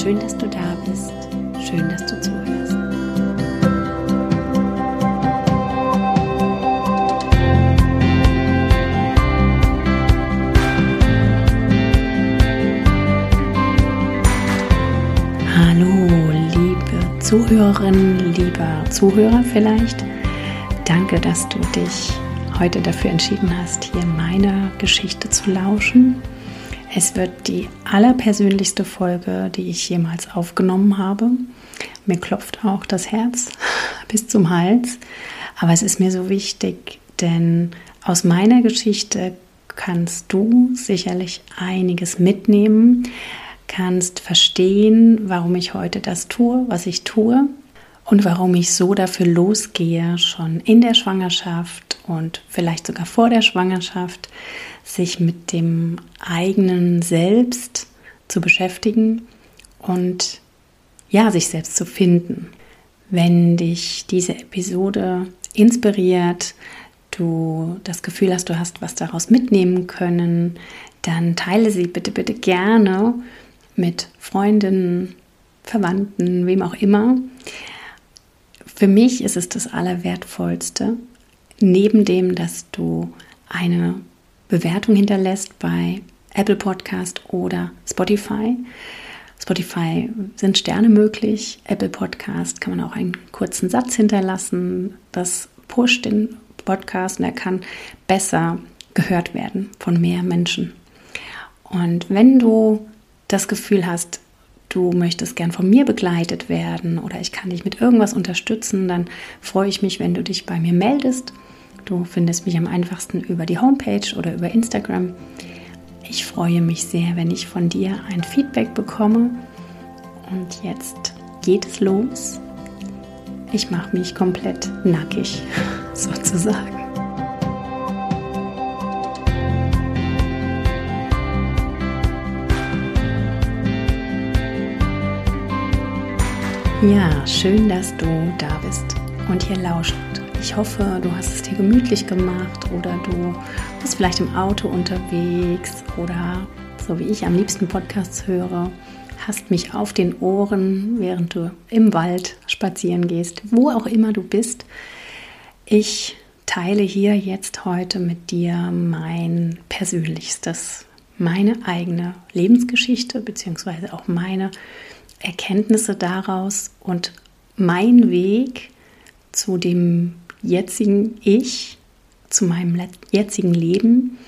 Schön, dass du da bist. Schön, dass du zuhörst. Hallo, liebe Zuhörerin, lieber Zuhörer vielleicht. Danke, dass du dich heute dafür entschieden hast, hier meiner Geschichte zu lauschen. Es wird die allerpersönlichste Folge, die ich jemals aufgenommen habe. Mir klopft auch das Herz bis zum Hals. Aber es ist mir so wichtig, denn aus meiner Geschichte kannst du sicherlich einiges mitnehmen, kannst verstehen, warum ich heute das tue, was ich tue und warum ich so dafür losgehe, schon in der Schwangerschaft und vielleicht sogar vor der Schwangerschaft, sich mit dem eigenen Selbst zu beschäftigen und ja, sich selbst zu finden. Wenn dich diese Episode inspiriert, du das Gefühl hast, du hast was daraus mitnehmen können, dann teile sie bitte, bitte gerne mit Freundinnen, Verwandten, wem auch immer. Für mich ist es das Allerwertvollste, neben dem, dass du eine Bewertung hinterlässt bei Apple Podcast oder Spotify. Spotify sind Sterne möglich, Apple Podcast kann man auch einen kurzen Satz hinterlassen. Das pusht den Podcast und er kann besser gehört werden von mehr Menschen. Und wenn du das Gefühl hast, du möchtest gern von mir begleitet werden oder ich kann dich mit irgendwas unterstützen, dann freue ich mich, wenn du dich bei mir meldest. Du findest mich am einfachsten über die Homepage oder über Instagram. Ich freue mich sehr, wenn ich von dir ein Feedback bekomme. Und jetzt geht es los. Ich mache mich komplett nackig, sozusagen. Ja, schön, dass du da bist und hier lauscht. Ich hoffe, du hast es dir gemütlich gemacht oder du bist vielleicht im Auto unterwegs oder so wie ich am liebsten Podcasts höre, hast mich auf den Ohren, während du im Wald spazieren gehst, wo auch immer du bist. Ich teile hier jetzt heute mit dir mein persönlichstes, meine eigene Lebensgeschichte beziehungsweise auch meine Erkenntnisse daraus und mein Weg zu dem jetzigen Ich, zu meinem jetzigen Leben,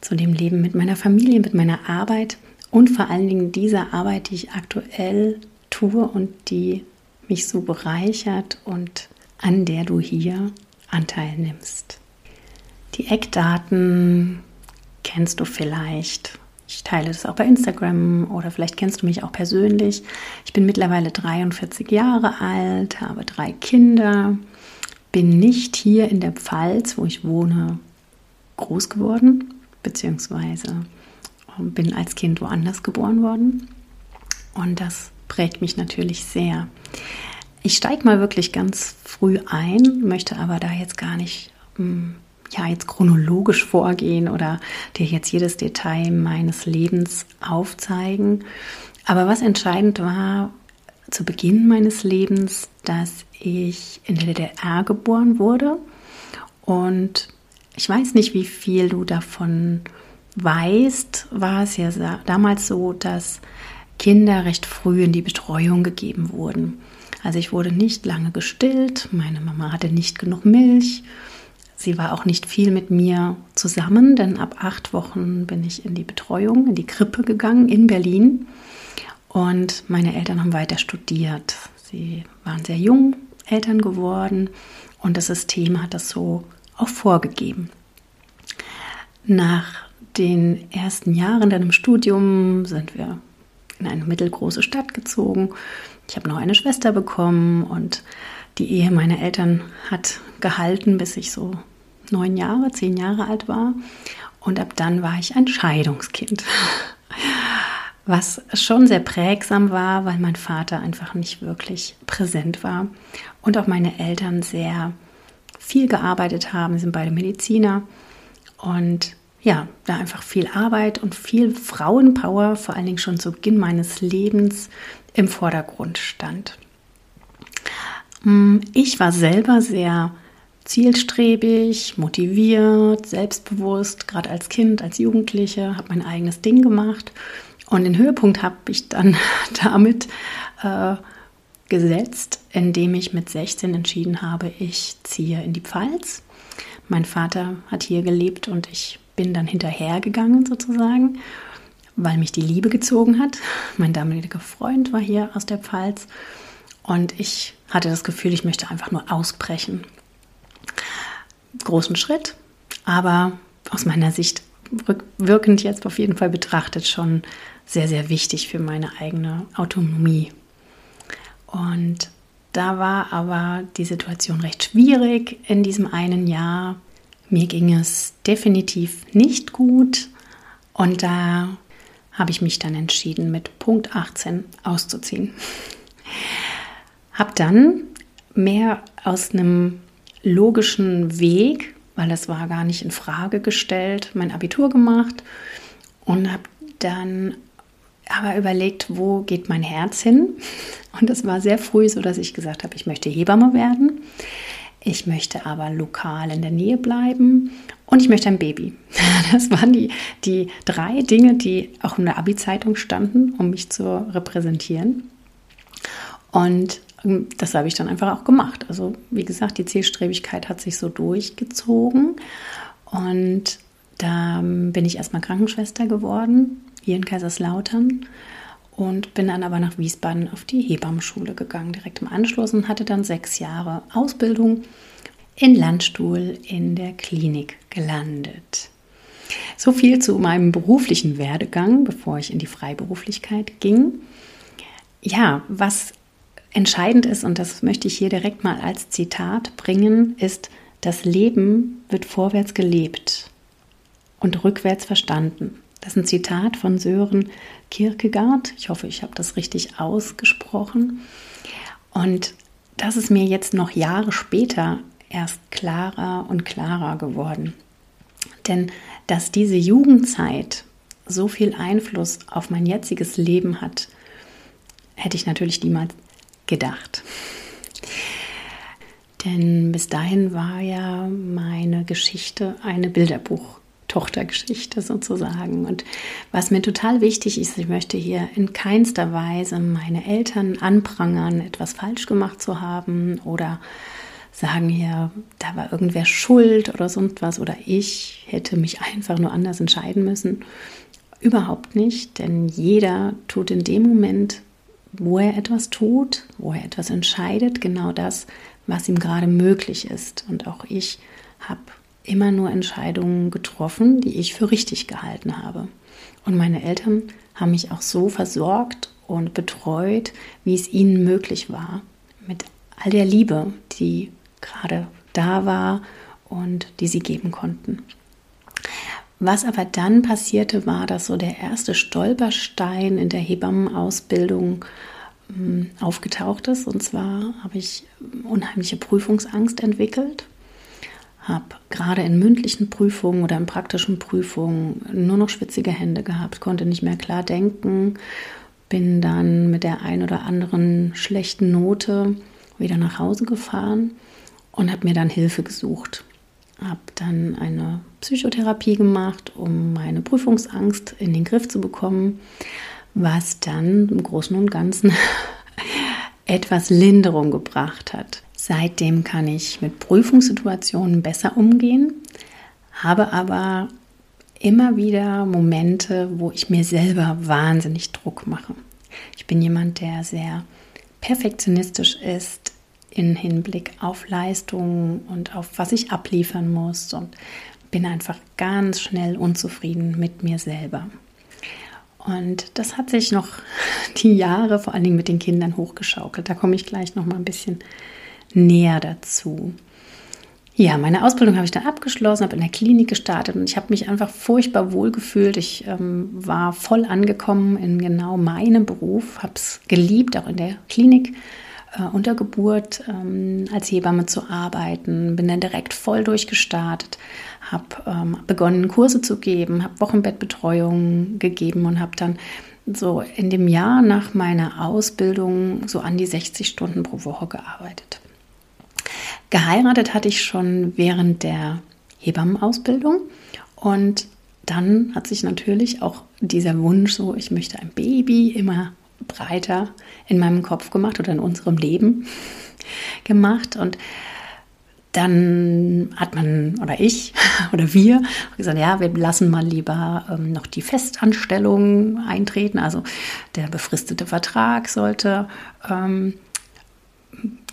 zu dem Leben mit meiner Familie, mit meiner Arbeit und vor allen Dingen dieser Arbeit, die ich aktuell tue und die mich so bereichert und an der du hier Anteil nimmst. Die Eckdaten kennst du vielleicht. Ich teile das auch bei Instagram oder vielleicht kennst du mich auch persönlich. Ich bin mittlerweile 43 Jahre alt, habe drei Kinder, bin nicht hier in der Pfalz, wo ich wohne, groß geworden, beziehungsweise bin als Kind woanders geboren worden. Und das prägt mich natürlich sehr. Ich steige mal wirklich ganz früh ein, möchte aber da jetzt gar nicht hm, ja jetzt chronologisch vorgehen oder dir jetzt jedes Detail meines Lebens aufzeigen. Aber was entscheidend war zu Beginn meines Lebens, dass ich in der DDR geboren wurde und ich weiß nicht, wie viel du davon weißt, war es ja damals so, dass Kinder recht früh in die Betreuung gegeben wurden. Also ich wurde nicht lange gestillt, meine Mama hatte nicht genug Milch Sie war auch nicht viel mit mir zusammen, denn ab acht Wochen bin ich in die Betreuung, in die Krippe gegangen in Berlin. Und meine Eltern haben weiter studiert. Sie waren sehr jung, Eltern geworden und das System hat das so auch vorgegeben. Nach den ersten Jahren dann im Studium sind wir in eine mittelgroße Stadt gezogen. Ich habe noch eine Schwester bekommen und die Ehe meiner Eltern hat gehalten, bis ich so neun Jahre, zehn Jahre alt war. Und ab dann war ich ein Scheidungskind. Was schon sehr prägsam war, weil mein Vater einfach nicht wirklich präsent war und auch meine Eltern sehr viel gearbeitet haben. Sind beide Mediziner und ja, da einfach viel Arbeit und viel Frauenpower, vor allen Dingen schon zu Beginn meines Lebens, im Vordergrund stand. Mm, ich war selber sehr zielstrebig, motiviert, selbstbewusst, gerade als Kind, als Jugendliche, habe mein eigenes Ding gemacht. Und den Höhepunkt habe ich dann damit äh, gesetzt, indem ich mit 16 entschieden habe, ich ziehe in die Pfalz. Mein Vater hat hier gelebt und ich bin dann hinterhergegangen sozusagen, weil mich die Liebe gezogen hat. Mein damaliger Freund war hier aus der Pfalz und ich hatte das Gefühl, ich möchte einfach nur ausbrechen. Großen Schritt, aber aus meiner Sicht rückwirkend jetzt auf jeden Fall betrachtet schon sehr, sehr wichtig für meine eigene Autonomie. Und da war aber die Situation recht schwierig in diesem einen Jahr. Mir ging es definitiv nicht gut und da habe ich mich dann entschieden, mit Punkt 18 auszuziehen. Habe dann mehr aus einem logischen Weg, weil es war gar nicht in Frage gestellt, mein Abitur gemacht und habe dann aber überlegt, wo geht mein Herz hin? Und das war sehr früh so, dass ich gesagt habe, ich möchte Hebamme werden. Ich möchte aber lokal in der Nähe bleiben und ich möchte ein Baby. Das waren die, die drei Dinge, die auch in der Abi-Zeitung standen, um mich zu repräsentieren. Und das habe ich dann einfach auch gemacht. Also wie gesagt, die Zielstrebigkeit hat sich so durchgezogen. Und da bin ich erstmal Krankenschwester geworden, hier in Kaiserslautern und bin dann aber nach Wiesbaden auf die Hebammenschule gegangen, direkt im Anschluss und hatte dann sechs Jahre Ausbildung in Landstuhl in der Klinik gelandet. So viel zu meinem beruflichen Werdegang, bevor ich in die Freiberuflichkeit ging. Ja, was entscheidend ist, und das möchte ich hier direkt mal als Zitat bringen, ist, das Leben wird vorwärts gelebt und rückwärts verstanden. Das ist ein Zitat von Sören Kierkegaard. Ich hoffe, ich habe das richtig ausgesprochen. Und das ist mir jetzt noch Jahre später erst klarer und klarer geworden. Denn dass diese Jugendzeit so viel Einfluss auf mein jetziges Leben hat, hätte ich natürlich niemals gedacht. Denn bis dahin war ja meine Geschichte eine Bilderbuch. Tochtergeschichte sozusagen. Und was mir total wichtig ist, ich möchte hier in keinster Weise meine Eltern anprangern, etwas falsch gemacht zu haben oder sagen hier, da war irgendwer schuld oder sonst was oder ich hätte mich einfach nur anders entscheiden müssen. Überhaupt nicht, denn jeder tut in dem Moment, wo er etwas tut, wo er etwas entscheidet, genau das, was ihm gerade möglich ist. Und auch ich habe immer nur Entscheidungen getroffen, die ich für richtig gehalten habe. Und meine Eltern haben mich auch so versorgt und betreut, wie es ihnen möglich war, mit all der Liebe, die gerade da war und die sie geben konnten. Was aber dann passierte, war, dass so der erste Stolperstein in der Hebammenausbildung hm, aufgetaucht ist. Und zwar habe ich unheimliche Prüfungsangst entwickelt habe gerade in mündlichen Prüfungen oder in praktischen Prüfungen nur noch schwitzige Hände gehabt, konnte nicht mehr klar denken, bin dann mit der ein oder anderen schlechten Note wieder nach Hause gefahren und habe mir dann Hilfe gesucht. Habe dann eine Psychotherapie gemacht, um meine Prüfungsangst in den Griff zu bekommen, was dann im Großen und Ganzen etwas Linderung gebracht hat. Seitdem kann ich mit Prüfungssituationen besser umgehen, habe aber immer wieder Momente, wo ich mir selber wahnsinnig Druck mache. Ich bin jemand, der sehr perfektionistisch ist in Hinblick auf Leistungen und auf was ich abliefern muss und bin einfach ganz schnell unzufrieden mit mir selber. Und das hat sich noch die Jahre, vor allen Dingen mit den Kindern, hochgeschaukelt. Da komme ich gleich noch mal ein bisschen näher dazu. Ja, meine Ausbildung habe ich dann abgeschlossen, habe in der Klinik gestartet und ich habe mich einfach furchtbar wohl gefühlt. Ich ähm, war voll angekommen in genau meinem Beruf, habe es geliebt, auch in der Klinik äh, unter ähm, als Hebamme zu arbeiten. Bin dann direkt voll durchgestartet, habe ähm, begonnen, Kurse zu geben, habe Wochenbettbetreuung gegeben und habe dann so in dem Jahr nach meiner Ausbildung so an die 60 Stunden pro Woche gearbeitet. Geheiratet hatte ich schon während der Hebammenausbildung und dann hat sich natürlich auch dieser Wunsch, so ich möchte ein Baby, immer breiter in meinem Kopf gemacht oder in unserem Leben gemacht. Und dann hat man oder ich oder wir gesagt, ja, wir lassen mal lieber ähm, noch die Festanstellung eintreten. Also der befristete Vertrag sollte ähm,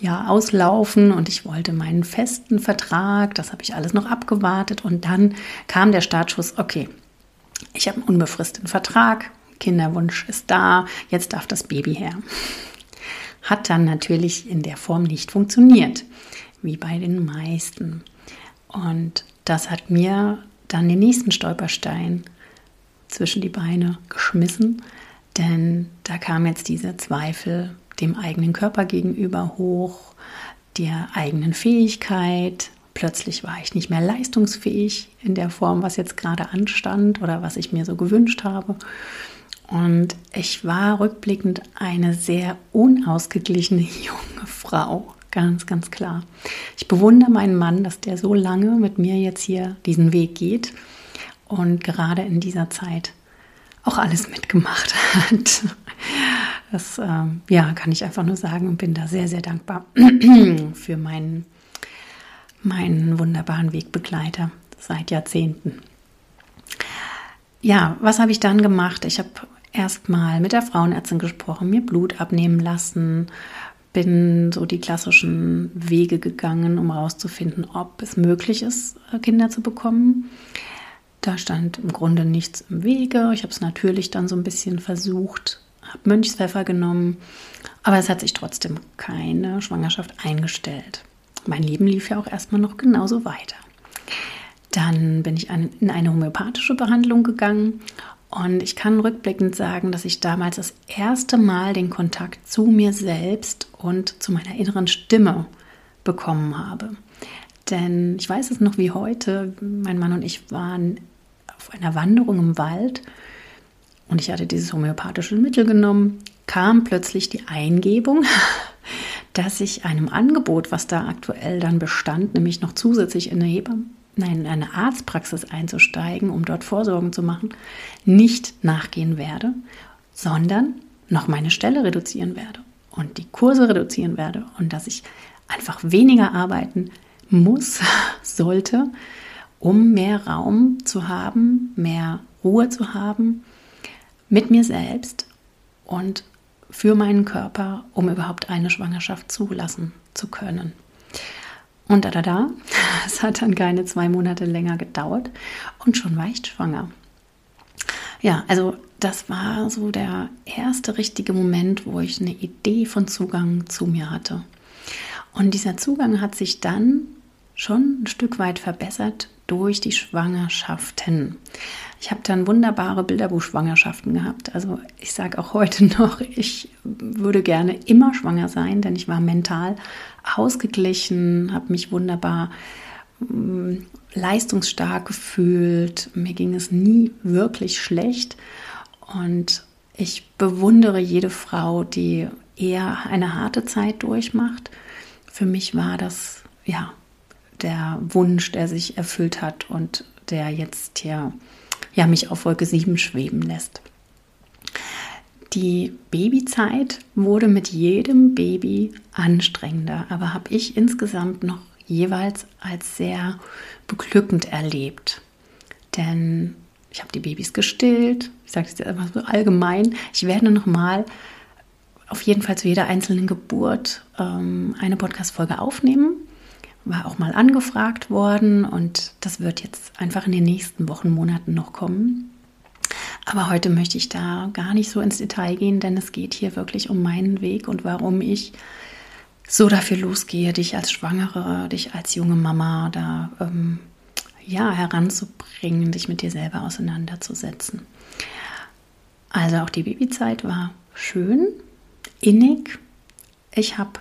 ja, auslaufen und ich wollte meinen festen Vertrag, das habe ich alles noch abgewartet und dann kam der Startschuss, okay, ich habe einen unbefristeten Vertrag, Kinderwunsch ist da, jetzt darf das Baby her. Hat dann natürlich in der Form nicht funktioniert, wie bei den meisten. Und das hat mir dann den nächsten Stolperstein zwischen die Beine geschmissen, denn da kam jetzt dieser Zweifel, dem eigenen Körper gegenüber hoch, der eigenen Fähigkeit. Plötzlich war ich nicht mehr leistungsfähig in der Form, was jetzt gerade anstand oder was ich mir so gewünscht habe. Und ich war rückblickend eine sehr unausgeglichene junge Frau, ganz, ganz klar. Ich bewundere meinen Mann, dass der so lange mit mir jetzt hier diesen Weg geht und gerade in dieser Zeit auch alles mitgemacht hat. Das äh, ja, kann ich einfach nur sagen und bin da sehr, sehr dankbar für meinen, meinen wunderbaren Wegbegleiter seit Jahrzehnten. Ja, was habe ich dann gemacht? Ich habe erstmal mit der Frauenärztin gesprochen, mir Blut abnehmen lassen, bin so die klassischen Wege gegangen, um herauszufinden, ob es möglich ist, Kinder zu bekommen. Da stand im Grunde nichts im Wege. Ich habe es natürlich dann so ein bisschen versucht, habe Mönchspfeffer genommen, aber es hat sich trotzdem keine Schwangerschaft eingestellt. Mein Leben lief ja auch erstmal noch genauso weiter. Dann bin ich in eine homöopathische Behandlung gegangen und ich kann rückblickend sagen, dass ich damals das erste Mal den Kontakt zu mir selbst und zu meiner inneren Stimme bekommen habe. Denn ich weiß es noch wie heute, mein Mann und ich waren auf einer Wanderung im Wald und ich hatte dieses homöopathische Mittel genommen, kam plötzlich die Eingebung, dass ich einem Angebot, was da aktuell dann bestand, nämlich noch zusätzlich in eine Hebamme, in eine Arztpraxis einzusteigen, um dort Vorsorgen zu machen, nicht nachgehen werde, sondern noch meine Stelle reduzieren werde und die Kurse reduzieren werde und dass ich einfach weniger arbeiten muss, sollte, um mehr Raum zu haben, mehr Ruhe zu haben mit mir selbst und für meinen Körper, um überhaupt eine Schwangerschaft zulassen zu können. Und da, da, da, es hat dann keine zwei Monate länger gedauert und schon war ich schwanger. Ja, also das war so der erste richtige Moment, wo ich eine Idee von Zugang zu mir hatte. Und dieser Zugang hat sich dann schon ein Stück weit verbessert durch die Schwangerschaften. Ich habe dann wunderbare Bilderbuchschwangerschaften gehabt. Also ich sage auch heute noch, ich würde gerne immer schwanger sein, denn ich war mental ausgeglichen, habe mich wunderbar mm, leistungsstark gefühlt. Mir ging es nie wirklich schlecht. Und ich bewundere jede Frau, die eher eine harte Zeit durchmacht. Für mich war das ja der Wunsch, der sich erfüllt hat und der jetzt hier ja, mich auf Wolke 7 schweben lässt. Die Babyzeit wurde mit jedem Baby anstrengender, aber habe ich insgesamt noch jeweils als sehr beglückend erlebt. Denn ich habe die Babys gestillt, ich sage es jetzt einfach so allgemein. Ich werde nochmal auf jeden Fall zu jeder einzelnen Geburt ähm, eine Podcast-Folge aufnehmen war auch mal angefragt worden und das wird jetzt einfach in den nächsten Wochen, Monaten noch kommen. Aber heute möchte ich da gar nicht so ins Detail gehen, denn es geht hier wirklich um meinen Weg und warum ich so dafür losgehe, dich als Schwangere, dich als junge Mama da ähm, ja, heranzubringen, dich mit dir selber auseinanderzusetzen. Also auch die Babyzeit war schön, innig. Ich habe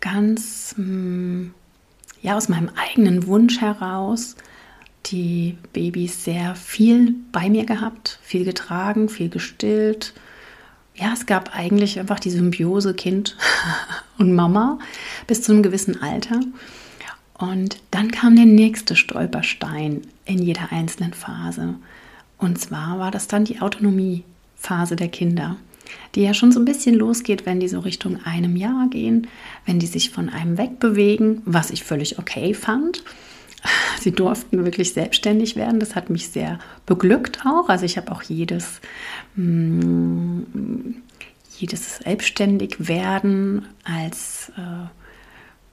ganz hm, ja aus meinem eigenen Wunsch heraus die Babys sehr viel bei mir gehabt, viel getragen, viel gestillt. Ja, es gab eigentlich einfach die Symbiose Kind und Mama bis zu einem gewissen Alter. Und dann kam der nächste Stolperstein in jeder einzelnen Phase. Und zwar war das dann die Autonomiephase der Kinder, die ja schon so ein bisschen losgeht, wenn die so Richtung einem Jahr gehen, wenn die sich von einem wegbewegen, was ich völlig okay fand. Sie durften wirklich selbstständig werden. Das hat mich sehr beglückt auch. Also ich habe auch jedes, mh, mm, jedes Selbstständigwerden als äh,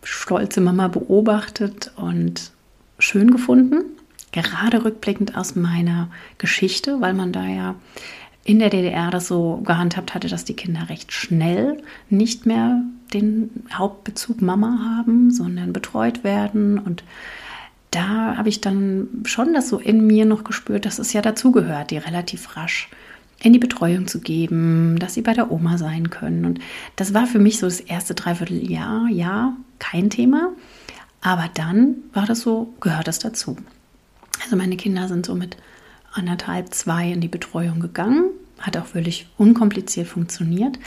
stolze Mama beobachtet und schön gefunden. Gerade rückblickend aus meiner Geschichte, weil man da ja in der DDR das so gehandhabt hatte, dass die Kinder recht schnell nicht mehr den Hauptbezug Mama haben, sondern betreut werden. Und da habe ich dann schon das so in mir noch gespürt, dass es ja dazugehört, die relativ rasch in die Betreuung zu geben, dass sie bei der Oma sein können. Und das war für mich so das erste Dreivierteljahr, ja, kein Thema. Aber dann war das so, gehört das dazu. Also meine Kinder sind so mit anderthalb, zwei in die Betreuung gegangen. Hat auch völlig unkompliziert funktioniert.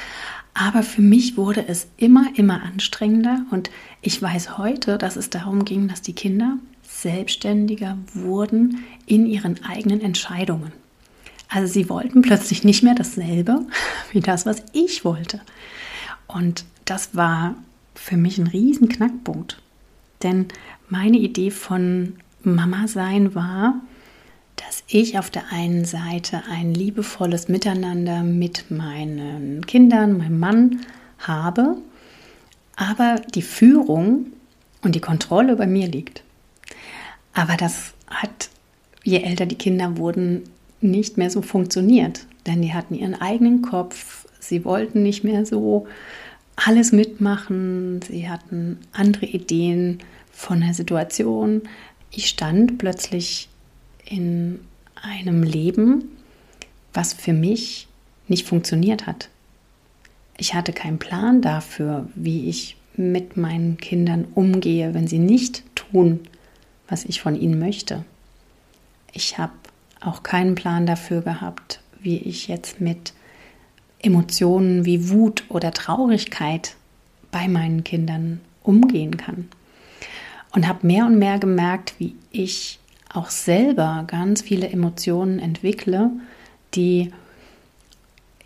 Aber für mich wurde es immer, immer anstrengender. Und ich weiß heute, dass es darum ging, dass die Kinder selbstständiger wurden in ihren eigenen Entscheidungen. Also sie wollten plötzlich nicht mehr dasselbe wie das, was ich wollte. Und das war für mich ein riesen Knackpunkt. Denn meine Idee von Mama sein war, dass ich auf der einen Seite ein liebevolles Miteinander mit meinen Kindern, meinem Mann habe, aber die Führung und die Kontrolle bei mir liegt. Aber das hat, je älter die Kinder wurden, nicht mehr so funktioniert, denn die hatten ihren eigenen Kopf, sie wollten nicht mehr so alles mitmachen, sie hatten andere Ideen von der Situation. Ich stand plötzlich in einem Leben, was für mich nicht funktioniert hat. Ich hatte keinen Plan dafür, wie ich mit meinen Kindern umgehe, wenn sie nicht tun, was ich von ihnen möchte. Ich habe auch keinen Plan dafür gehabt, wie ich jetzt mit Emotionen wie Wut oder Traurigkeit bei meinen Kindern umgehen kann. Und habe mehr und mehr gemerkt, wie ich auch selber ganz viele Emotionen entwickle, die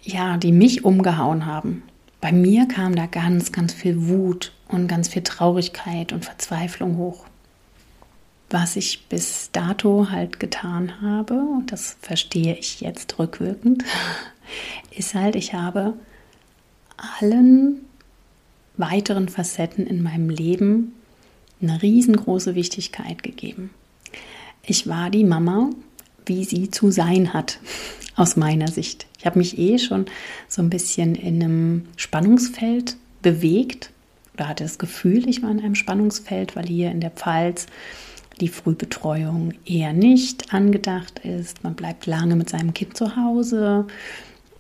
ja, die mich umgehauen haben. Bei mir kam da ganz, ganz viel Wut und ganz viel Traurigkeit und Verzweiflung hoch was ich bis dato halt getan habe, und das verstehe ich jetzt rückwirkend, ist halt, ich habe allen weiteren Facetten in meinem Leben eine riesengroße Wichtigkeit gegeben. Ich war die Mama, wie sie zu sein hat, aus meiner Sicht. Ich habe mich eh schon so ein bisschen in einem Spannungsfeld bewegt oder hatte das Gefühl, ich war in einem Spannungsfeld, weil hier in der Pfalz die Frühbetreuung eher nicht angedacht ist. Man bleibt lange mit seinem Kind zu Hause.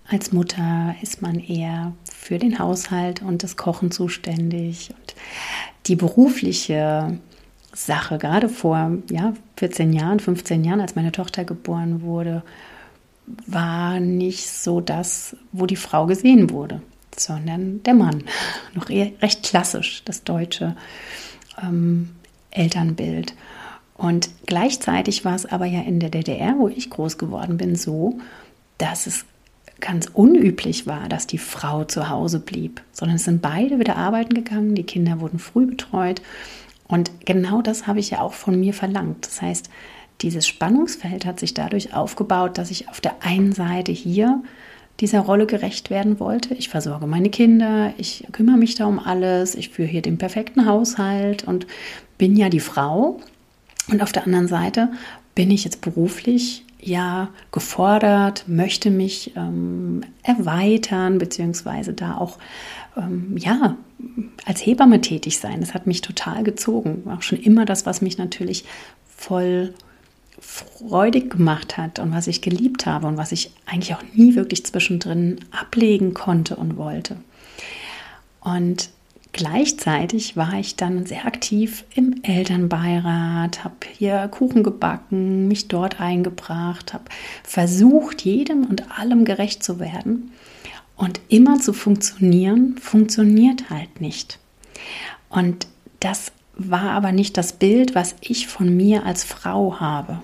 Als Mutter ist man eher für den Haushalt und das Kochen zuständig. Und die berufliche Sache, gerade vor ja, 14 Jahren, 15 Jahren, als meine Tochter geboren wurde, war nicht so das, wo die Frau gesehen wurde, sondern der Mann. Noch recht klassisch, das deutsche ähm, Elternbild. Und gleichzeitig war es aber ja in der DDR, wo ich groß geworden bin, so, dass es ganz unüblich war, dass die Frau zu Hause blieb, sondern es sind beide wieder arbeiten gegangen, die Kinder wurden früh betreut. Und genau das habe ich ja auch von mir verlangt. Das heißt, dieses Spannungsfeld hat sich dadurch aufgebaut, dass ich auf der einen Seite hier dieser Rolle gerecht werden wollte. Ich versorge meine Kinder, ich kümmere mich da um alles, ich führe hier den perfekten Haushalt und bin ja die Frau. Und auf der anderen Seite bin ich jetzt beruflich ja gefordert, möchte mich ähm, erweitern, beziehungsweise da auch ähm, ja als Hebamme tätig sein. Das hat mich total gezogen. Auch schon immer das, was mich natürlich voll freudig gemacht hat und was ich geliebt habe und was ich eigentlich auch nie wirklich zwischendrin ablegen konnte und wollte. Und gleichzeitig war ich dann sehr aktiv im Elternbeirat, habe hier Kuchen gebacken, mich dort eingebracht, habe versucht, jedem und allem gerecht zu werden. Und immer zu funktionieren, funktioniert halt nicht. Und das war aber nicht das Bild, was ich von mir als Frau habe.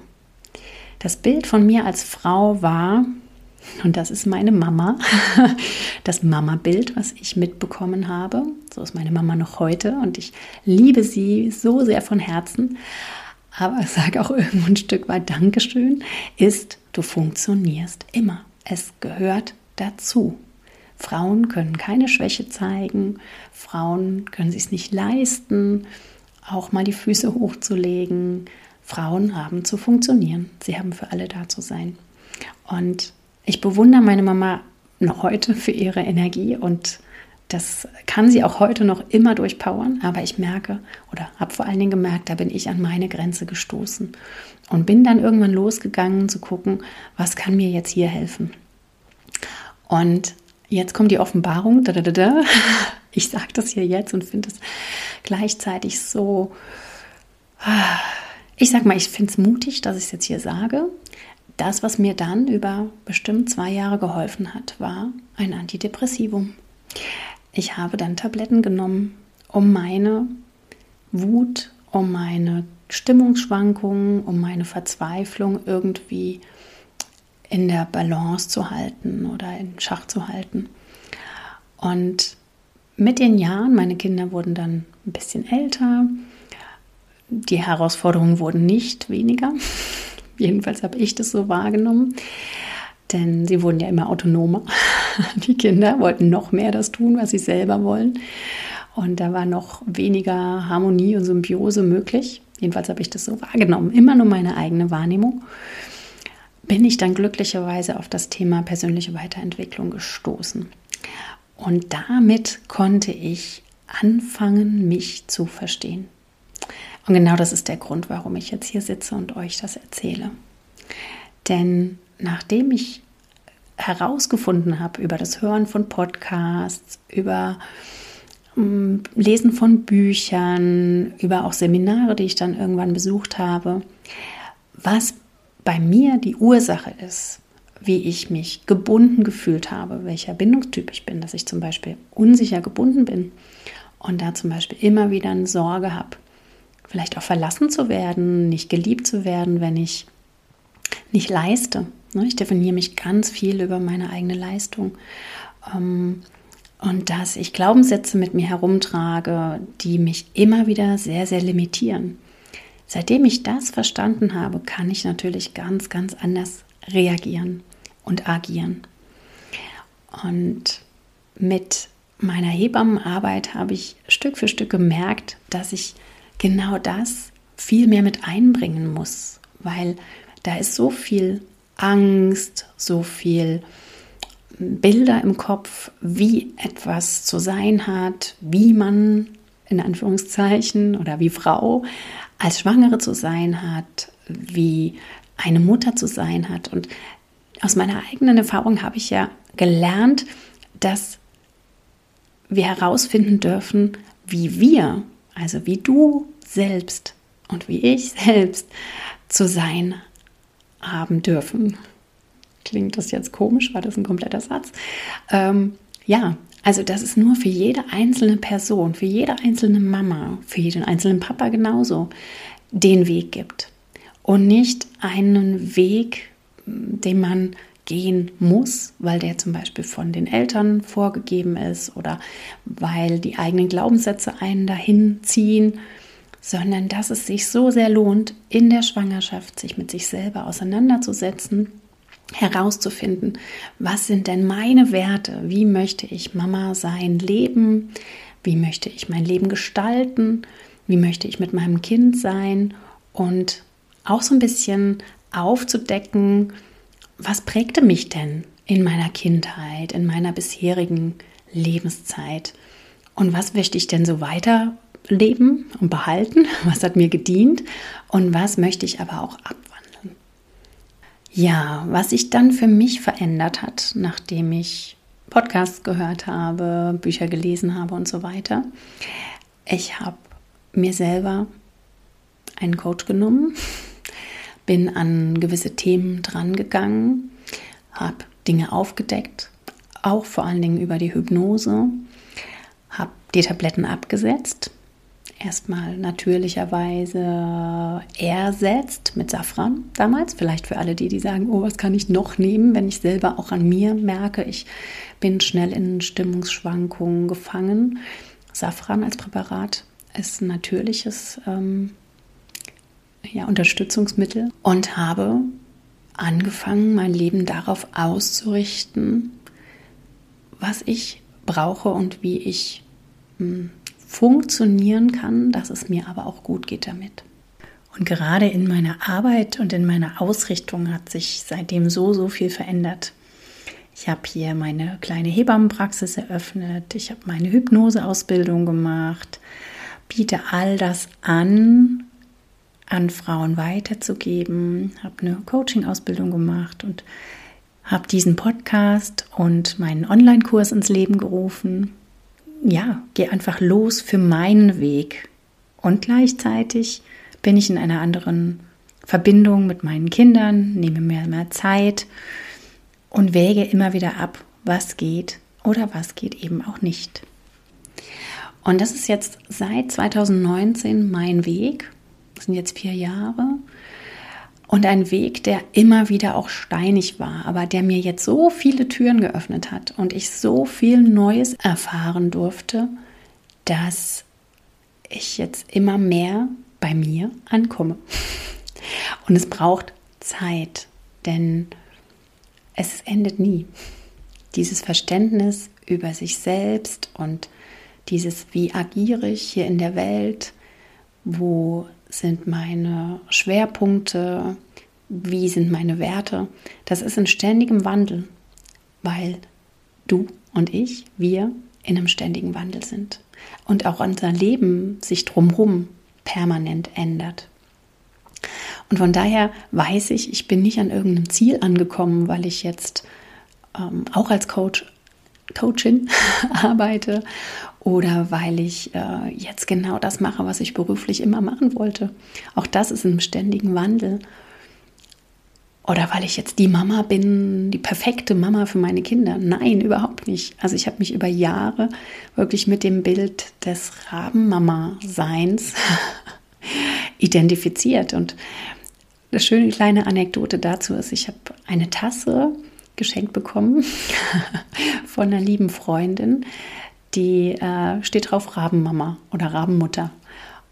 Das Bild von mir als Frau war, und das ist meine Mama, das Mama-Bild, was ich mitbekommen habe. So ist meine Mama noch heute und ich liebe sie so sehr von Herzen. Aber ich sage auch irgendwo ein Stück weit Dankeschön, ist, du funktionierst immer. Es gehört dazu. Frauen können keine Schwäche zeigen, Frauen können es sich nicht leisten, auch mal die Füße hochzulegen, Frauen haben zu funktionieren. Sie haben für alle da zu sein. Und ich bewundere meine Mama noch heute für ihre Energie und das kann sie auch heute noch immer durchpowern, aber ich merke oder habe vor allen Dingen gemerkt, da bin ich an meine Grenze gestoßen und bin dann irgendwann losgegangen zu gucken, was kann mir jetzt hier helfen. Und jetzt kommt die Offenbarung. Ich sage das hier jetzt und finde es gleichzeitig so ich sag mal, ich finde es mutig, dass ich es jetzt hier sage. Das, was mir dann über bestimmt zwei Jahre geholfen hat, war ein Antidepressivum. Ich habe dann Tabletten genommen, um meine Wut, um meine Stimmungsschwankungen, um meine Verzweiflung irgendwie in der Balance zu halten oder in Schach zu halten. Und mit den Jahren, meine Kinder wurden dann ein bisschen älter, die Herausforderungen wurden nicht weniger. Jedenfalls habe ich das so wahrgenommen. Denn sie wurden ja immer autonomer. Die Kinder wollten noch mehr das tun, was sie selber wollen. Und da war noch weniger Harmonie und Symbiose möglich. Jedenfalls habe ich das so wahrgenommen. Immer nur meine eigene Wahrnehmung. Bin ich dann glücklicherweise auf das Thema persönliche Weiterentwicklung gestoßen. Und damit konnte ich anfangen, mich zu verstehen. Und genau das ist der Grund, warum ich jetzt hier sitze und euch das erzähle. Denn nachdem ich herausgefunden habe über das Hören von Podcasts, über um, Lesen von Büchern, über auch Seminare, die ich dann irgendwann besucht habe, was bei mir die Ursache ist, wie ich mich gebunden gefühlt habe, welcher Bindungstyp ich bin, dass ich zum Beispiel unsicher gebunden bin und da zum Beispiel immer wieder eine Sorge habe, vielleicht auch verlassen zu werden, nicht geliebt zu werden, wenn ich nicht leiste. Ne? Ich definiere mich ganz viel über meine eigene Leistung. Ähm, und dass ich Glaubenssätze mit mir herumtrage, die mich immer wieder sehr, sehr limitieren. Seitdem ich das verstanden habe, kann ich natürlich ganz, ganz anders reagieren und agieren. Und mit meiner Hebammenarbeit habe ich Stück für Stück gemerkt, dass ich genau das viel mehr mit einbringen muss, weil da ist so viel Angst, so viel Bilder im Kopf, wie etwas zu sein hat, wie man in Anführungszeichen oder wie Frau als Schwangere zu sein hat, wie eine Mutter zu sein hat. Und aus meiner eigenen Erfahrung habe ich ja gelernt, dass wir herausfinden dürfen, wie wir also wie du selbst und wie ich selbst zu sein haben dürfen. Klingt das jetzt komisch? War das ein kompletter Satz? Ähm, ja, also dass es nur für jede einzelne Person, für jede einzelne Mama, für jeden einzelnen Papa genauso den Weg gibt. Und nicht einen Weg, den man gehen muss, weil der zum Beispiel von den Eltern vorgegeben ist oder weil die eigenen Glaubenssätze einen dahin ziehen, sondern dass es sich so sehr lohnt, in der Schwangerschaft sich mit sich selber auseinanderzusetzen herauszufinden, was sind denn meine Werte? Wie möchte ich Mama sein, leben? Wie möchte ich mein Leben gestalten? Wie möchte ich mit meinem Kind sein? Und auch so ein bisschen aufzudecken, was prägte mich denn in meiner Kindheit, in meiner bisherigen Lebenszeit? Und was möchte ich denn so weiterleben und behalten? Was hat mir gedient? Und was möchte ich aber auch abwandeln? Ja, was sich dann für mich verändert hat, nachdem ich Podcasts gehört habe, Bücher gelesen habe und so weiter. Ich habe mir selber einen Coach genommen, bin an gewisse Themen drangegangen, habe Dinge aufgedeckt, auch vor allen Dingen über die Hypnose, habe die Tabletten abgesetzt, erstmal natürlicherweise ersetzt mit Safran damals. Vielleicht für alle die, die sagen, oh, was kann ich noch nehmen, wenn ich selber auch an mir merke, ich bin schnell in Stimmungsschwankungen gefangen. Safran als Präparat ist ein natürliches ähm, ja, Unterstützungsmittel und habe angefangen, mein Leben darauf auszurichten, was ich brauche und wie ich mh, hm, funktionieren kann, dass es mir aber auch gut geht damit. Und gerade in meiner Arbeit und in meiner Ausrichtung hat sich seitdem so, so viel verändert. Ich habe hier meine kleine Hebammenpraxis eröffnet, ich habe meine Hypnoseausbildung gemacht, biete all das an, an Frauen weiterzugeben, habe eine Coaching-Ausbildung gemacht und habe diesen Podcast und meinen Online-Kurs ins Leben gerufen. Ja, gehe einfach los für meinen Weg. Und gleichzeitig bin ich in einer anderen Verbindung mit meinen Kindern, nehme mir mehr Zeit und wäge immer wieder ab, was geht oder was geht eben auch nicht. Und das ist jetzt seit 2019 mein Weg. Das sind jetzt vier Jahre. Und ein Weg, der immer wieder auch steinig war, aber der mir jetzt so viele Türen geöffnet hat und ich so viel Neues erfahren durfte, dass ich jetzt immer mehr bei mir ankomme. Und es braucht Zeit, denn es endet nie. Dieses Verständnis über sich selbst und dieses, wie agiere ich hier in der Welt, wo sind meine Schwerpunkte, wie sind meine Werte, das ist in ständigem Wandel, weil du und ich, wir in einem ständigen Wandel sind. Und auch unser Leben sich drumherum permanent ändert. Und von daher weiß ich, ich bin nicht an irgendeinem Ziel angekommen, weil ich jetzt ähm, auch als Coach, Coachin arbeite oder weil ich äh, jetzt genau das mache, was ich beruflich immer machen wollte. Auch das ist im ständigen Wandel. Oder weil ich jetzt die Mama bin, die perfekte Mama für meine Kinder. Nein, überhaupt nicht. Also ich habe mich über Jahre wirklich mit dem Bild des Rabenmama-Seins identifiziert. Und eine schöne kleine Anekdote dazu ist, ich habe eine Tasse geschenkt bekommen von einer lieben Freundin, die äh, steht drauf Rabenmama oder Rabenmutter.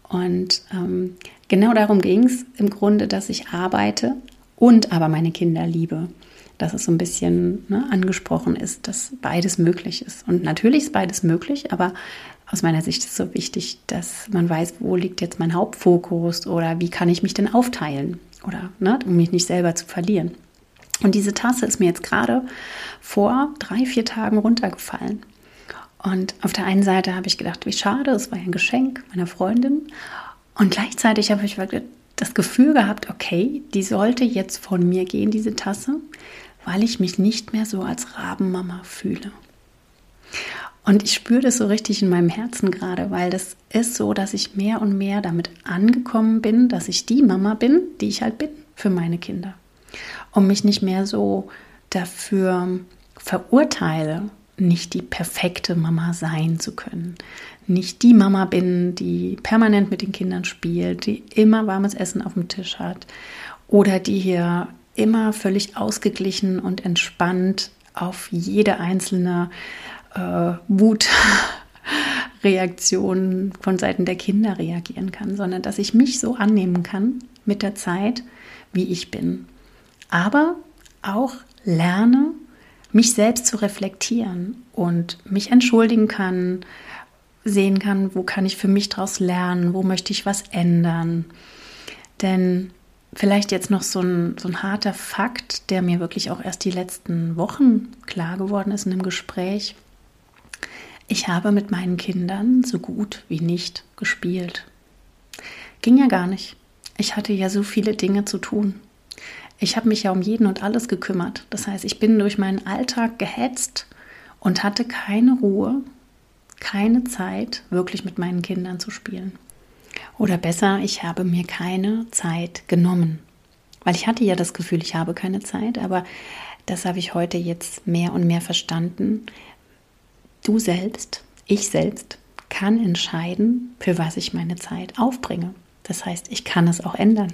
Und ähm, genau darum ging es im Grunde, dass ich arbeite und aber meine Kinder liebe. Dass es so ein bisschen ne, angesprochen ist, dass beides möglich ist. Und natürlich ist beides möglich, aber aus meiner Sicht ist es so wichtig, dass man weiß, wo liegt jetzt mein Hauptfokus oder wie kann ich mich denn aufteilen oder ne, um mich nicht selber zu verlieren. Und diese Tasse ist mir jetzt gerade vor drei, vier Tagen runtergefallen. Und auf der einen Seite habe ich gedacht, wie schade, es war ein Geschenk meiner Freundin. Und gleichzeitig habe ich das Gefühl gehabt, okay, die sollte jetzt von mir gehen, diese Tasse, weil ich mich nicht mehr so als Rabenmama fühle. Und ich spüre das so richtig in meinem Herzen gerade, weil das ist so, dass ich mehr und mehr damit angekommen bin, dass ich die Mama bin, die ich halt bin für meine Kinder. Und mich nicht mehr so dafür verurteile, nicht die perfekte Mama sein zu können. Nicht die Mama bin, die permanent mit den Kindern spielt, die immer warmes Essen auf dem Tisch hat oder die hier immer völlig ausgeglichen und entspannt auf jede einzelne äh, Wutreaktion von Seiten der Kinder reagieren kann, sondern dass ich mich so annehmen kann mit der Zeit, wie ich bin. Aber auch lerne, mich selbst zu reflektieren und mich entschuldigen kann, sehen kann, wo kann ich für mich daraus lernen, wo möchte ich was ändern. Denn vielleicht jetzt noch so ein, so ein harter Fakt, der mir wirklich auch erst die letzten Wochen klar geworden ist in einem Gespräch. Ich habe mit meinen Kindern so gut wie nicht gespielt. Ging ja gar nicht. Ich hatte ja so viele Dinge zu tun. Ich habe mich ja um jeden und alles gekümmert. Das heißt, ich bin durch meinen Alltag gehetzt und hatte keine Ruhe, keine Zeit, wirklich mit meinen Kindern zu spielen. Oder besser, ich habe mir keine Zeit genommen. Weil ich hatte ja das Gefühl, ich habe keine Zeit, aber das habe ich heute jetzt mehr und mehr verstanden. Du selbst, ich selbst, kann entscheiden, für was ich meine Zeit aufbringe. Das heißt, ich kann es auch ändern.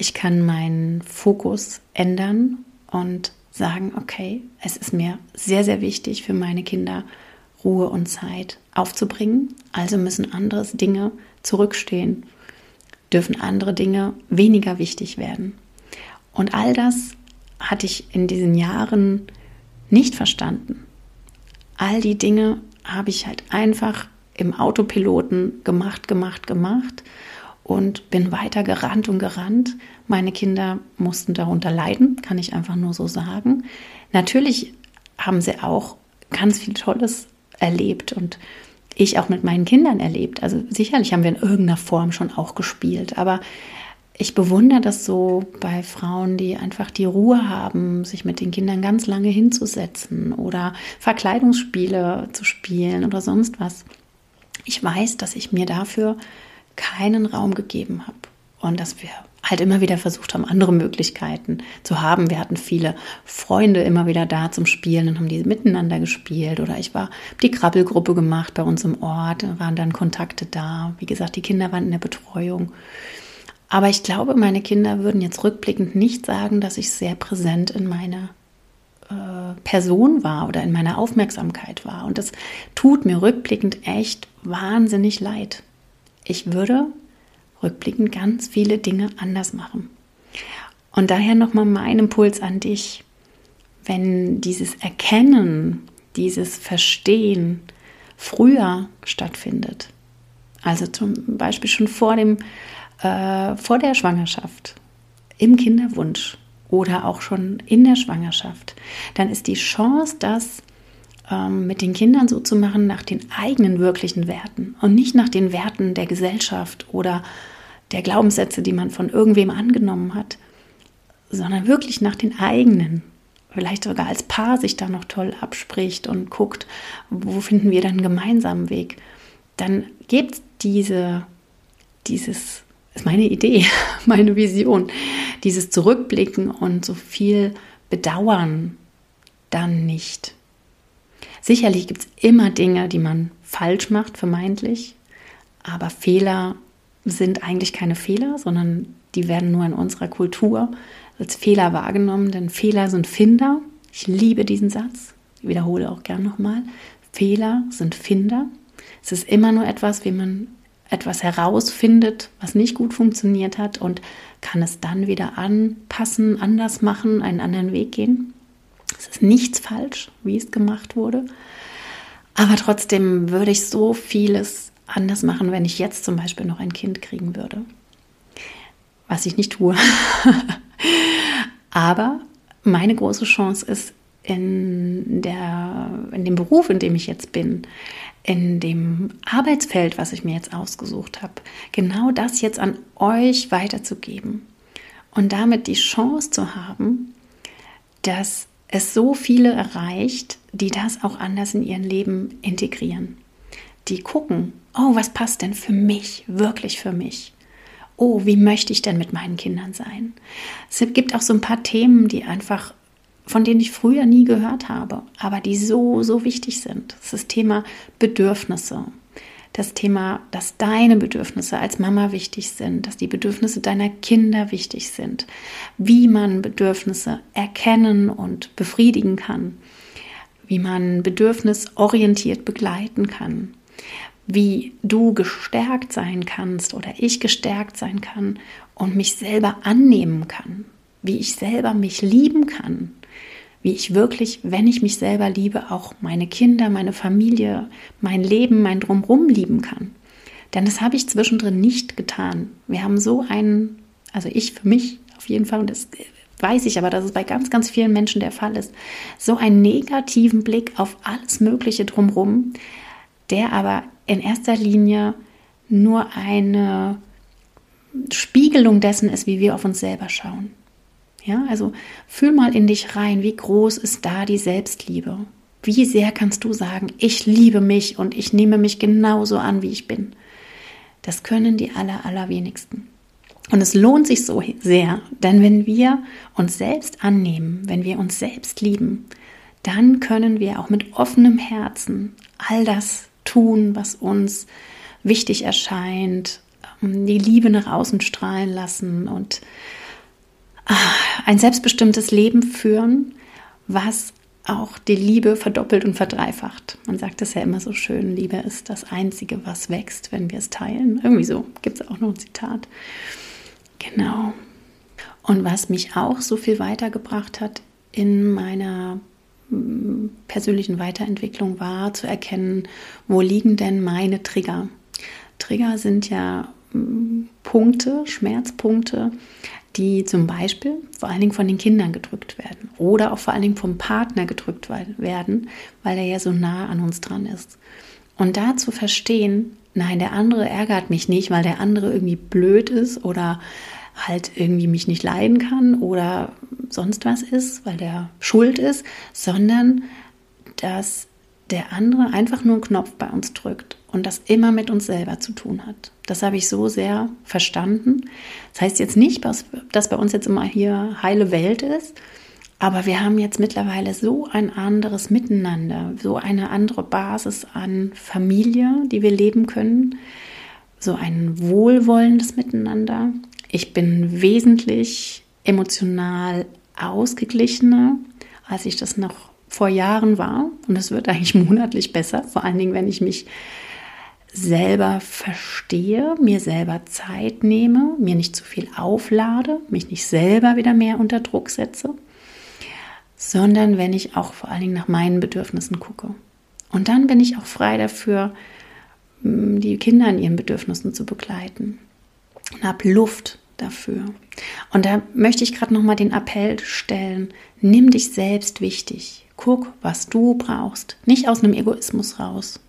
Ich kann meinen Fokus ändern und sagen, okay, es ist mir sehr, sehr wichtig für meine Kinder, Ruhe und Zeit aufzubringen. Also müssen andere Dinge zurückstehen, dürfen andere Dinge weniger wichtig werden. Und all das hatte ich in diesen Jahren nicht verstanden. All die Dinge habe ich halt einfach im Autopiloten gemacht, gemacht, gemacht und bin weiter gerannt und gerannt. Meine Kinder mussten darunter leiden, kann ich einfach nur so sagen. Natürlich haben sie auch ganz viel Tolles erlebt und ich auch mit meinen Kindern erlebt. Also sicherlich haben wir in irgendeiner Form schon auch gespielt, aber ich bewundere das so bei Frauen, die einfach die Ruhe haben, sich mit den Kindern ganz lange hinzusetzen oder Verkleidungsspiele zu spielen oder sonst was. Ich weiß, dass ich mir dafür keinen Raum gegeben habe und dass wir halt immer wieder versucht haben, andere Möglichkeiten zu haben. Wir hatten viele Freunde immer wieder da zum Spielen und haben die miteinander gespielt. Oder ich war die Krabbelgruppe gemacht bei uns im Ort, waren dann Kontakte da. Wie gesagt, die Kinder waren in der Betreuung. Aber ich glaube, meine Kinder würden jetzt rückblickend nicht sagen, dass ich sehr präsent in meiner äh, Person war oder in meiner Aufmerksamkeit war. Und das tut mir rückblickend echt wahnsinnig leid. Ich würde rückblickend ganz viele Dinge anders machen. Und daher nochmal mein Impuls an dich. Wenn dieses Erkennen, dieses Verstehen früher stattfindet, also zum Beispiel schon vor, dem, äh, vor der Schwangerschaft, im Kinderwunsch oder auch schon in der Schwangerschaft, dann ist die Chance, das ähm, mit den Kindern so zu machen nach den eigenen wirklichen Werten und nicht nach den Werten der Gesellschaft oder der Glaubenssätze, die man von irgendwem angenommen hat, sondern wirklich nach den eigenen. Vielleicht sogar als Paar sich da noch toll abspricht und guckt, wo finden wir dann einen gemeinsamen Weg. Dann gibt diese, dieses, ist meine Idee, meine Vision, dieses Zurückblicken und so viel Bedauern dann nicht. Sicherlich gibt es immer Dinge, die man falsch macht, vermeintlich, aber Fehler sind eigentlich keine Fehler, sondern die werden nur in unserer Kultur als Fehler wahrgenommen, denn Fehler sind Finder. Ich liebe diesen Satz, ich wiederhole auch gern nochmal. Fehler sind Finder. Es ist immer nur etwas, wie man etwas herausfindet, was nicht gut funktioniert hat und kann es dann wieder anpassen, anders machen, einen anderen Weg gehen. Es ist nichts falsch, wie es gemacht wurde. Aber trotzdem würde ich so vieles anders machen, wenn ich jetzt zum Beispiel noch ein Kind kriegen würde. Was ich nicht tue. Aber meine große Chance ist, in, der, in dem Beruf, in dem ich jetzt bin, in dem Arbeitsfeld, was ich mir jetzt ausgesucht habe, genau das jetzt an euch weiterzugeben und damit die Chance zu haben, dass es so viele erreicht, die das auch anders in ihrem Leben integrieren die gucken, oh, was passt denn für mich, wirklich für mich? Oh, wie möchte ich denn mit meinen Kindern sein? Es gibt auch so ein paar Themen, die einfach, von denen ich früher nie gehört habe, aber die so, so wichtig sind. Das ist das Thema Bedürfnisse. Das Thema, dass deine Bedürfnisse als Mama wichtig sind, dass die Bedürfnisse deiner Kinder wichtig sind, wie man Bedürfnisse erkennen und befriedigen kann, wie man bedürfnisorientiert begleiten kann, wie du gestärkt sein kannst oder ich gestärkt sein kann und mich selber annehmen kann. wie ich selber mich lieben kann, wie ich wirklich, wenn ich mich selber liebe, auch meine Kinder, meine Familie, mein Leben, mein Drumherum lieben kann. Denn das habe ich zwischendrin nicht getan. Wir haben so einen, also ich für mich auf jeden Fall, und das weiß ich aber, dass es bei ganz, ganz vielen Menschen der Fall ist, so einen negativen Blick auf alles Mögliche drumherum, der aber in erster Linie nur eine Spiegelung dessen ist, wie wir auf uns selber schauen. Ja, also fühl mal in dich rein, wie groß ist da die Selbstliebe? Wie sehr kannst du sagen, ich liebe mich und ich nehme mich genauso an, wie ich bin? Das können die aller, allerwenigsten. Und es lohnt sich so sehr, denn wenn wir uns selbst annehmen, wenn wir uns selbst lieben, dann können wir auch mit offenem Herzen all das tun, was uns wichtig erscheint, ähm, die Liebe nach außen strahlen lassen und ein selbstbestimmtes Leben führen, was auch die Liebe verdoppelt und verdreifacht. Man sagt es ja immer so schön, Liebe ist das Einzige, was wächst, wenn wir es teilen. Irgendwie so gibt es auch noch ein Zitat. Genau. Und was mich auch so viel weitergebracht hat in meiner mm, persönlichen Weiterentwicklung war zu erkennen, wo liegen denn meine Trigger. Trigger sind ja mm, Punkte, Schmerzpunkte, die zum Beispiel vor allen Dingen von den Kindern gedrückt werden oder auch vor allen Dingen vom Partner gedrückt werden, weil er ja so nah an uns dran ist. Und da zu verstehen, nein, der andere ärgert mich nicht, weil der andere irgendwie blöd ist oder halt irgendwie mich nicht leiden kann oder sonst was ist, weil der schuld ist, sondern dass der andere einfach nur einen Knopf bei uns drückt und das immer mit uns selber zu tun hat. Das habe ich so sehr verstanden. Das heißt jetzt nicht, dass bei uns jetzt immer hier heile Welt ist, aber wir haben jetzt mittlerweile so ein anderes Miteinander, so eine andere Basis an Familie, die wir leben können, so ein wohlwollendes Miteinander. Ich bin wesentlich emotional ausgeglichener, als ich das noch vor Jahren war. Und es wird eigentlich monatlich besser, vor allen Dingen, wenn ich mich selber verstehe, mir selber Zeit nehme, mir nicht zu viel auflade, mich nicht selber wieder mehr unter Druck setze, sondern wenn ich auch vor allen Dingen nach meinen Bedürfnissen gucke. Und dann bin ich auch frei dafür, die Kinder in ihren Bedürfnissen zu begleiten und habe Luft dafür. Und da möchte ich gerade noch mal den Appell stellen: Nimm dich selbst wichtig. Guck, was du brauchst, nicht aus einem Egoismus raus,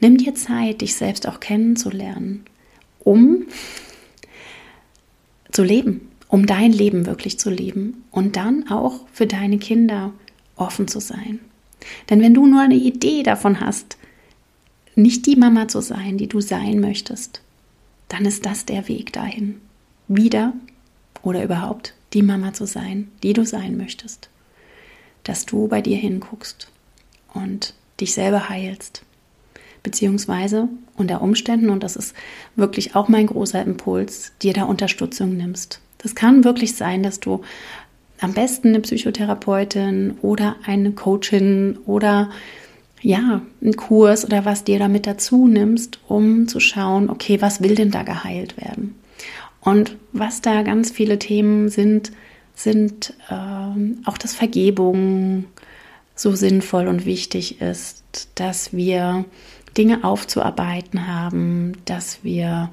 Nimm dir Zeit, dich selbst auch kennenzulernen, um zu leben, um dein Leben wirklich zu leben und dann auch für deine Kinder offen zu sein. Denn wenn du nur eine Idee davon hast, nicht die Mama zu sein, die du sein möchtest, dann ist das der Weg dahin. Wieder oder überhaupt die Mama zu sein, die du sein möchtest. Dass du bei dir hinguckst und dich selber heilst beziehungsweise unter Umständen, und das ist wirklich auch mein großer Impuls, dir da Unterstützung nimmst. Das kann wirklich sein, dass du am besten eine Psychotherapeutin oder eine Coachin oder ja, einen Kurs oder was dir damit dazu nimmst, um zu schauen, okay, was will denn da geheilt werden? Und was da ganz viele Themen sind, sind ähm, auch, dass Vergebung so sinnvoll und wichtig ist, dass wir Dinge aufzuarbeiten haben, dass wir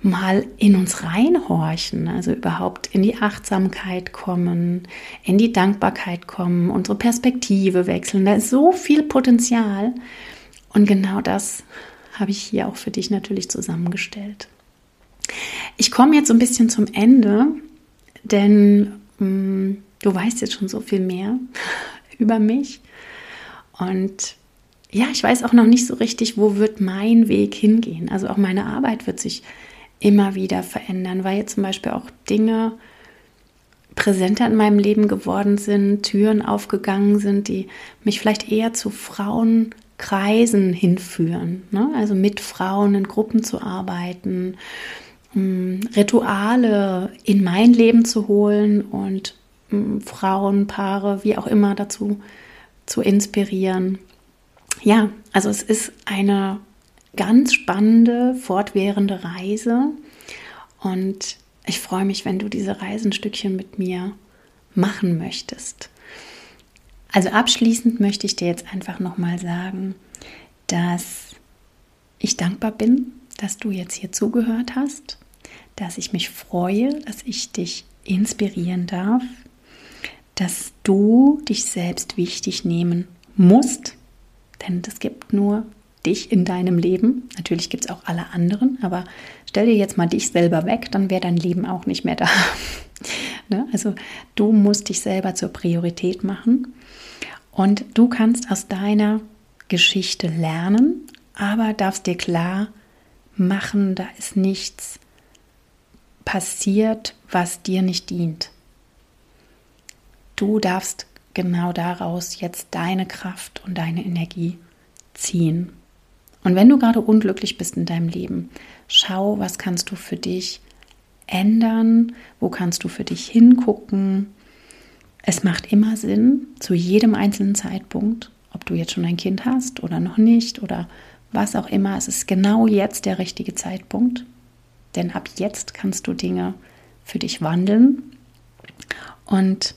mal in uns reinhorchen, also überhaupt in die Achtsamkeit kommen, in die Dankbarkeit kommen, unsere Perspektive wechseln. Da ist so viel Potenzial und genau das habe ich hier auch für dich natürlich zusammengestellt. Ich komme jetzt so ein bisschen zum Ende, denn mh, mm, du weißt jetzt schon so viel mehr über mich und ja, ich weiß auch noch nicht so richtig, wo wird mein Weg hingehen. Also auch meine Arbeit wird sich immer wieder verändern, weil jetzt zum Beispiel auch Dinge präsenter in meinem Leben geworden sind, Türen aufgegangen sind, die mich vielleicht eher zu Frauenkreisen hinführen. Ne? Also mit Frauen in Gruppen zu arbeiten, hm, Rituale in mein Leben zu holen und hm, Frauen, Paare, wie auch immer dazu zu inspirieren ja, also es ist eine ganz spannende, fortwährende Reise und Ich freue mich, wenn du diese Reise ein Stückchen mit mir machen möchtest. Also abschließend möchte ich dir jetzt einfach nochmal sagen, dass ich dankbar bin, dass du jetzt hier zugehört hast, dass ich mich freue, dass ich dich inspirieren darf, dass du dich selbst wichtig nehmen musst, denn es gibt nur dich in deinem Leben. Natürlich gibt es auch alle anderen, aber stell dir jetzt mal dich selber weg, dann wäre dein Leben auch nicht mehr da. ne? Also du musst dich selber zur Priorität machen und du kannst aus deiner Geschichte lernen, aber darfst dir klar machen, da ist nichts passiert, was dir nicht dient. Du darfst genau daraus jetzt deine Kraft und deine Energie ziehen. Und wenn du gerade unglücklich bist in deinem Leben, schau, was kannst du für dich ändern, wo kannst du für dich hingucken. Es macht immer Sinn, zu jedem einzelnen Zeitpunkt, ob du jetzt schon ein Kind hast oder noch nicht oder was auch immer, es ist genau jetzt der richtige Zeitpunkt, denn ab jetzt kannst du Dinge für dich wandeln und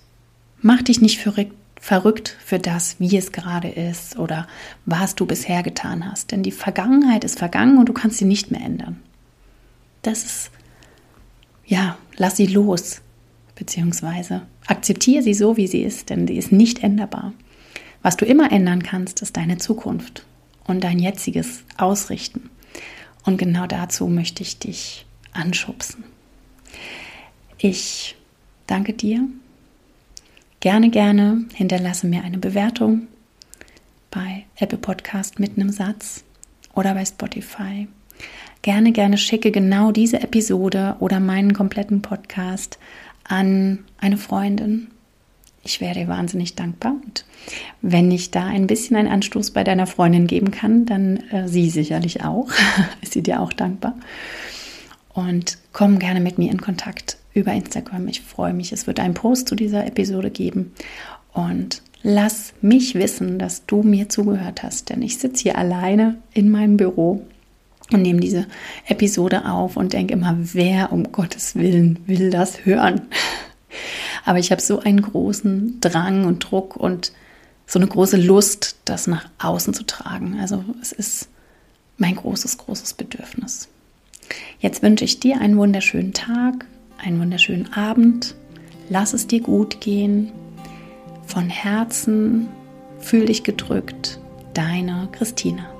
mach dich nicht verrückt, für das, wie es gerade ist oder was du bisher getan hast. Denn die Vergangenheit ist vergangen und du kannst sie nicht mehr ändern. Das ist, ja, lass sie los, beziehungsweise akzeptiere sie so, wie sie ist, denn sie ist nicht änderbar. Was du immer ändern kannst, ist deine Zukunft und dein jetziges Ausrichten. Und genau dazu möchte ich dich anschubsen. Ich danke dir Gerne, gerne hinterlasse mir eine Bewertung bei Apple Podcast mit einem Satz oder bei Spotify. Gerne, gerne schicke genau diese Episode oder meinen kompletten Podcast an eine Freundin. Ich wäre wahnsinnig dankbar. Und wenn ich da ein bisschen einen Anstoß bei deiner Freundin geben kann, dann äh, sie sicherlich auch. Ist sie dir auch dankbar. Und komm gerne mit mir in Kontakt über Instagram. Ich freue mich. Es wird einen Post zu dieser Episode geben. Und lass mich wissen, dass du mir zugehört hast, denn ich sitze hier alleine in meinem Büro und nehme diese Episode auf und denke immer, wer um Gottes Willen will das hören? Aber ich habe so einen großen Drang und Druck und so eine große Lust, das nach außen zu tragen. Also es ist mein großes, großes Bedürfnis. Jetzt wünsche ich dir einen wunderschönen Tag, einen wunderschönen Abend. Lass es dir gut gehen. Von Herzen fühl dich gedrückt. Deine Christina.